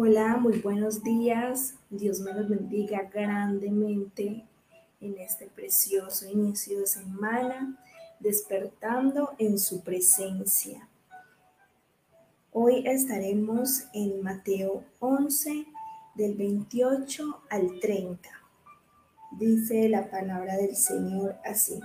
Hola, muy buenos días. Dios me los bendiga grandemente en este precioso inicio de semana, despertando en su presencia. Hoy estaremos en Mateo 11, del 28 al 30. Dice la palabra del Señor así.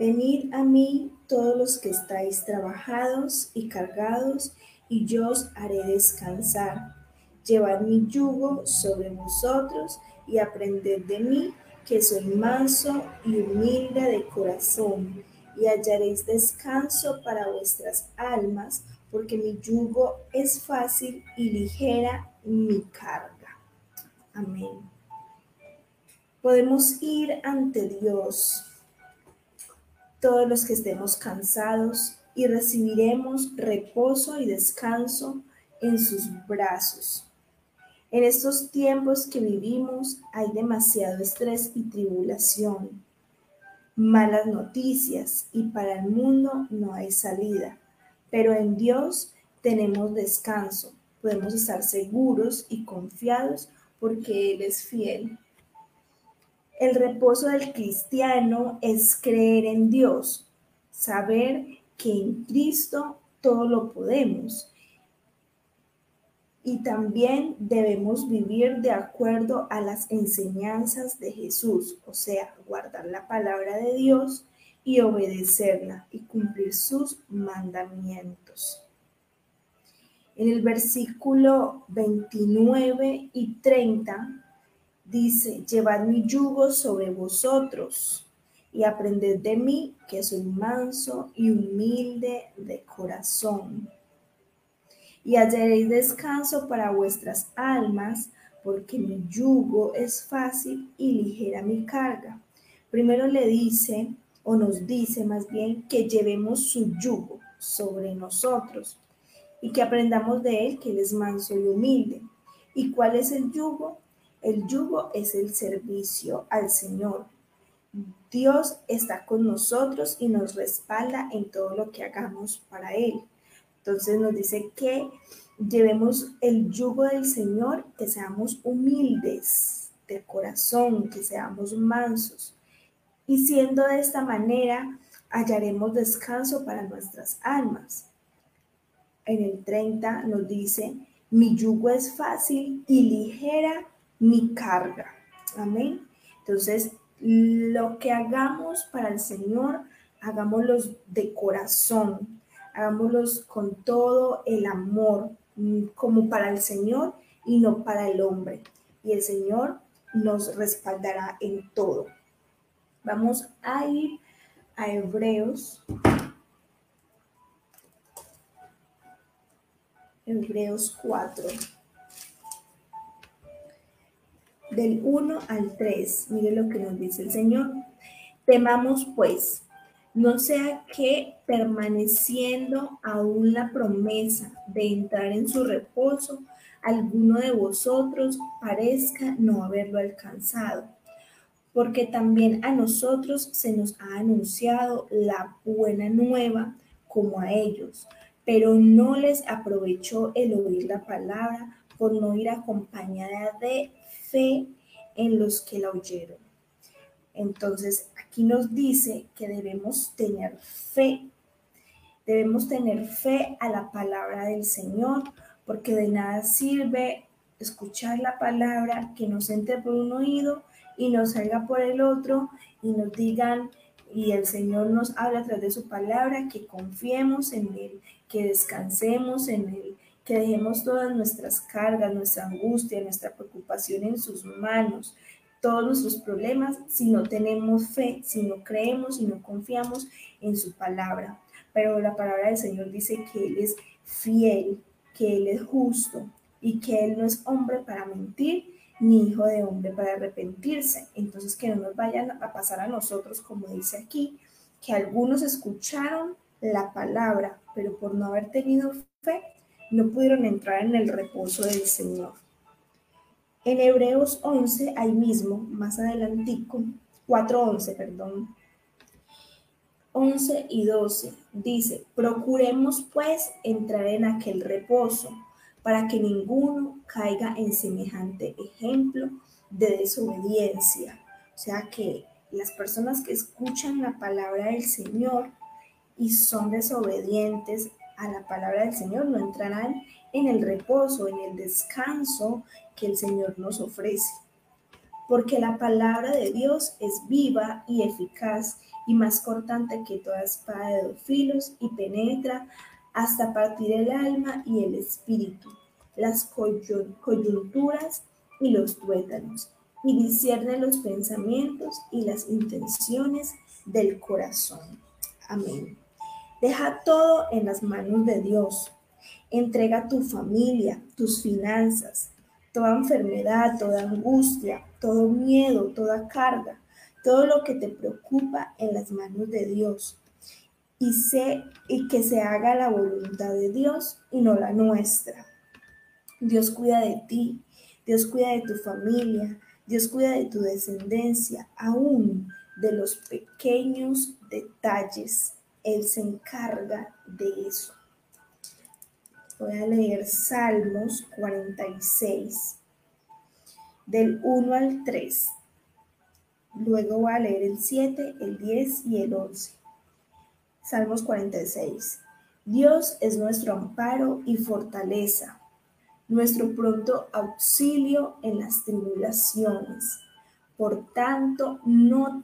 Venid a mí todos los que estáis trabajados y cargados, y yo os haré descansar. Llevad mi yugo sobre vosotros y aprended de mí, que soy manso y humilde de corazón, y hallaréis descanso para vuestras almas, porque mi yugo es fácil y ligera mi carga. Amén. Podemos ir ante Dios todos los que estemos cansados y recibiremos reposo y descanso en sus brazos. En estos tiempos que vivimos hay demasiado estrés y tribulación, malas noticias y para el mundo no hay salida, pero en Dios tenemos descanso, podemos estar seguros y confiados porque Él es fiel. El reposo del cristiano es creer en Dios, saber que en Cristo todo lo podemos. Y también debemos vivir de acuerdo a las enseñanzas de Jesús, o sea, guardar la palabra de Dios y obedecerla y cumplir sus mandamientos. En el versículo 29 y 30 dice, llevad mi yugo sobre vosotros y aprended de mí, que soy manso y humilde de corazón. Y hallaréis descanso para vuestras almas, porque mi yugo es fácil y ligera mi carga. Primero le dice, o nos dice más bien, que llevemos su yugo sobre nosotros y que aprendamos de él que él es manso y humilde. ¿Y cuál es el yugo? El yugo es el servicio al Señor. Dios está con nosotros y nos respalda en todo lo que hagamos para Él. Entonces nos dice que llevemos el yugo del Señor, que seamos humildes de corazón, que seamos mansos. Y siendo de esta manera, hallaremos descanso para nuestras almas. En el 30 nos dice, mi yugo es fácil y ligera mi carga. Amén. Entonces, lo que hagamos para el Señor, hagámoslos de corazón, hagámoslos con todo el amor, mm, como para el Señor y no para el hombre. Y el Señor nos respaldará en todo. Vamos a ir a Hebreos. Hebreos 4 del 1 al 3. Mire lo que nos dice el Señor. Temamos pues, no sea que permaneciendo aún la promesa de entrar en su reposo, alguno de vosotros parezca no haberlo alcanzado. Porque también a nosotros se nos ha anunciado la buena nueva como a ellos, pero no les aprovechó el oír la palabra por no ir acompañada de fe en los que la oyeron. Entonces, aquí nos dice que debemos tener fe. Debemos tener fe a la palabra del Señor, porque de nada sirve escuchar la palabra que nos entre por un oído y nos salga por el otro y nos digan, y el Señor nos habla a través de su palabra, que confiemos en Él, que descansemos en Él, que dejemos todas nuestras cargas, nuestra angustia, nuestra preocupación en sus manos, todos nuestros problemas, si no tenemos fe, si no creemos, si no confiamos en su palabra. Pero la palabra del Señor dice que Él es fiel, que Él es justo y que Él no es hombre para mentir ni hijo de hombre para arrepentirse. Entonces que no nos vayan a pasar a nosotros, como dice aquí, que algunos escucharon la palabra, pero por no haber tenido fe, no pudieron entrar en el reposo del Señor. En Hebreos 11, ahí mismo, más adelantico, 4.11, perdón, 11 y 12, dice, procuremos pues entrar en aquel reposo, para que ninguno caiga en semejante ejemplo de desobediencia. O sea que las personas que escuchan la palabra del Señor y son desobedientes a la palabra del Señor no entrarán en el reposo, en el descanso que el Señor nos ofrece. Porque la palabra de Dios es viva y eficaz y más cortante que toda espada de dos filos y penetra hasta partir el alma y el espíritu, las coyunturas y los tuétanos, y discierne los pensamientos y las intenciones del corazón. Amén. Deja todo en las manos de Dios. Entrega tu familia, tus finanzas, toda enfermedad, toda angustia, todo miedo, toda carga, todo lo que te preocupa en las manos de Dios. Y, sé, y que se haga la voluntad de Dios y no la nuestra. Dios cuida de ti, Dios cuida de tu familia, Dios cuida de tu descendencia, aún de los pequeños detalles él se encarga de eso. Voy a leer Salmos 46, del 1 al 3. Luego voy a leer el 7, el 10 y el 11. Salmos 46. Dios es nuestro amparo y fortaleza, nuestro pronto auxilio en las tribulaciones. Por tanto, no,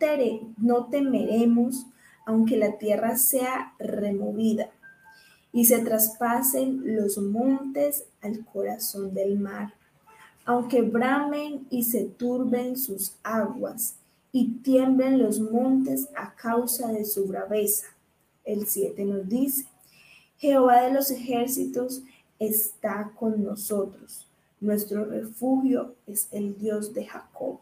no temeremos aunque la tierra sea removida y se traspasen los montes al corazón del mar, aunque bramen y se turben sus aguas y tiemblen los montes a causa de su braveza. El 7 nos dice, Jehová de los ejércitos está con nosotros. Nuestro refugio es el Dios de Jacob.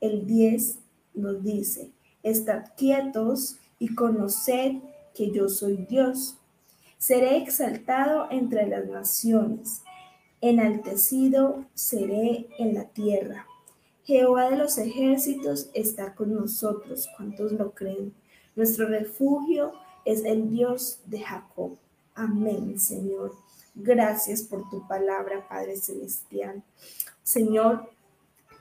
El 10 nos dice, Estad quietos y conoced que yo soy Dios. Seré exaltado entre las naciones, enaltecido seré en la tierra. Jehová de los ejércitos está con nosotros. ¿Cuántos lo creen? Nuestro refugio es el Dios de Jacob. Amén, Señor. Gracias por tu palabra, Padre Celestial. Señor,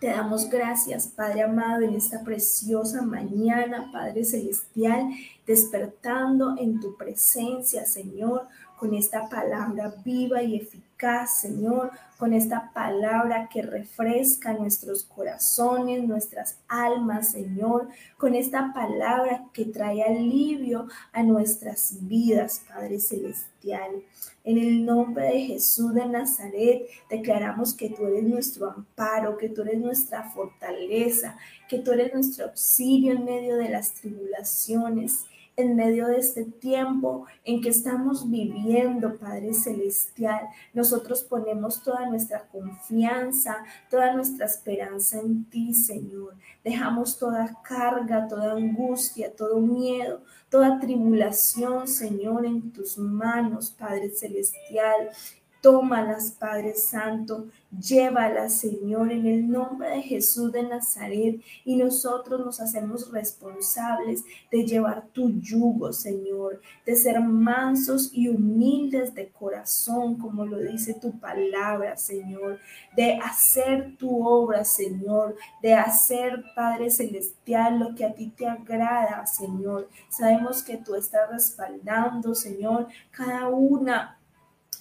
te damos gracias, Padre amado, en esta preciosa mañana, Padre Celestial, despertando en tu presencia, Señor, con esta palabra viva y eficaz, Señor, con esta palabra que refresca nuestros corazones, nuestras almas, Señor, con esta palabra que trae alivio a nuestras vidas, Padre Celestial. En el nombre de Jesús de Nazaret, declaramos que tú eres nuestro amparo, que tú eres nuestra fortaleza, que tú eres nuestro auxilio en medio de las tribulaciones en medio de este tiempo en que estamos viviendo, Padre Celestial. Nosotros ponemos toda nuestra confianza, toda nuestra esperanza en ti, Señor. Dejamos toda carga, toda angustia, todo miedo, toda tribulación, Señor, en tus manos, Padre Celestial. Tómalas, Padre Santo, llévalas, Señor, en el nombre de Jesús de Nazaret. Y nosotros nos hacemos responsables de llevar tu yugo, Señor, de ser mansos y humildes de corazón, como lo dice tu palabra, Señor, de hacer tu obra, Señor, de hacer, Padre Celestial, lo que a ti te agrada, Señor. Sabemos que tú estás respaldando, Señor, cada una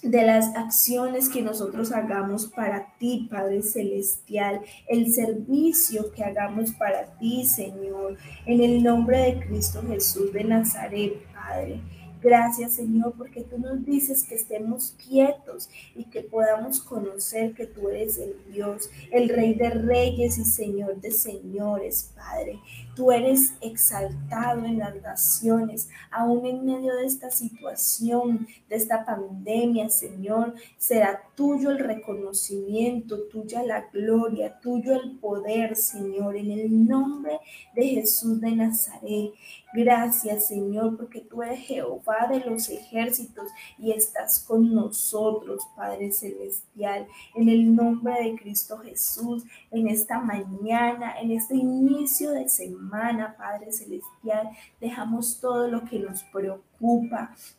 de las acciones que nosotros hagamos para ti, Padre Celestial, el servicio que hagamos para ti, Señor, en el nombre de Cristo Jesús de Nazaret, Padre. Gracias, Señor, porque tú nos dices que estemos quietos y que podamos conocer que tú eres el Dios, el Rey de Reyes y Señor de Señores, Padre. Tú eres exaltado en las naciones, aún en medio de esta situación, de esta pandemia, Señor. Será tuyo el reconocimiento, tuya la gloria, tuyo el poder, Señor, en el nombre de Jesús de Nazaret. Gracias, Señor, porque tú eres Jehová de los ejércitos y estás con nosotros, Padre Celestial, en el nombre de Cristo Jesús, en esta mañana, en este inicio de semana, Padre Celestial, dejamos todo lo que nos preocupa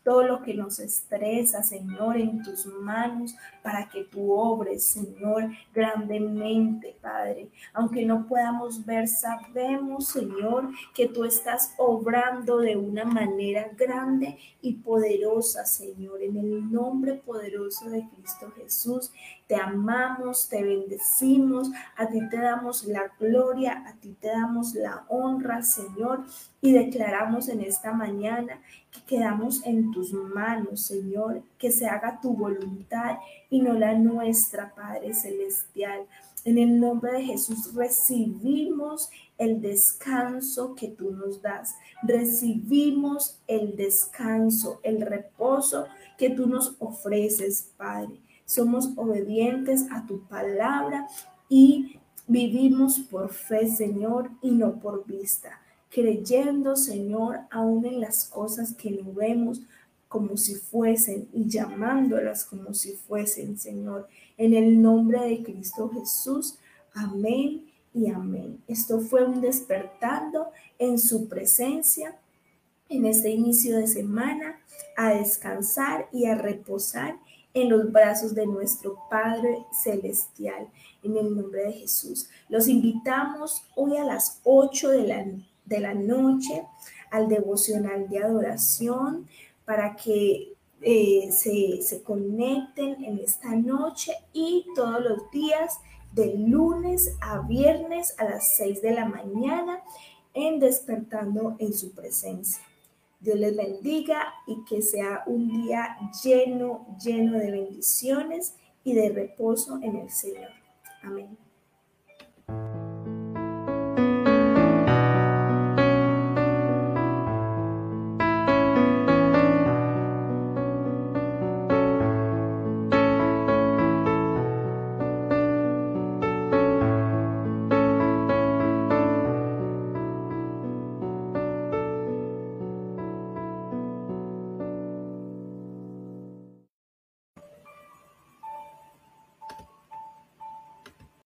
todo lo que nos estresa, Señor, en tus manos para que tú obres, Señor, grandemente, Padre. Aunque no podamos ver, sabemos, Señor, que tú estás obrando de una manera grande y poderosa, Señor, en el nombre poderoso de Cristo Jesús. Te amamos, te bendecimos, a ti te damos la gloria, a ti te damos la honra, Señor, y declaramos en esta mañana que quedamos en tus manos, Señor, que se haga tu voluntad y no la nuestra, Padre Celestial. En el nombre de Jesús recibimos el descanso que tú nos das. Recibimos el descanso, el reposo que tú nos ofreces, Padre somos obedientes a tu palabra y vivimos por fe, Señor, y no por vista, creyendo, Señor, aún en las cosas que no vemos como si fuesen y llamándolas como si fuesen, Señor, en el nombre de Cristo Jesús. Amén y amén. Esto fue un despertando en su presencia en este inicio de semana, a descansar y a reposar en los brazos de nuestro Padre Celestial, en el nombre de Jesús. Los invitamos hoy a las 8 de la, de la noche al devocional de adoración para que eh, se, se conecten en esta noche y todos los días de lunes a viernes a las 6 de la mañana en despertando en su presencia. Dios les bendiga y que sea un día lleno, lleno de bendiciones y de reposo en el Señor. Amén.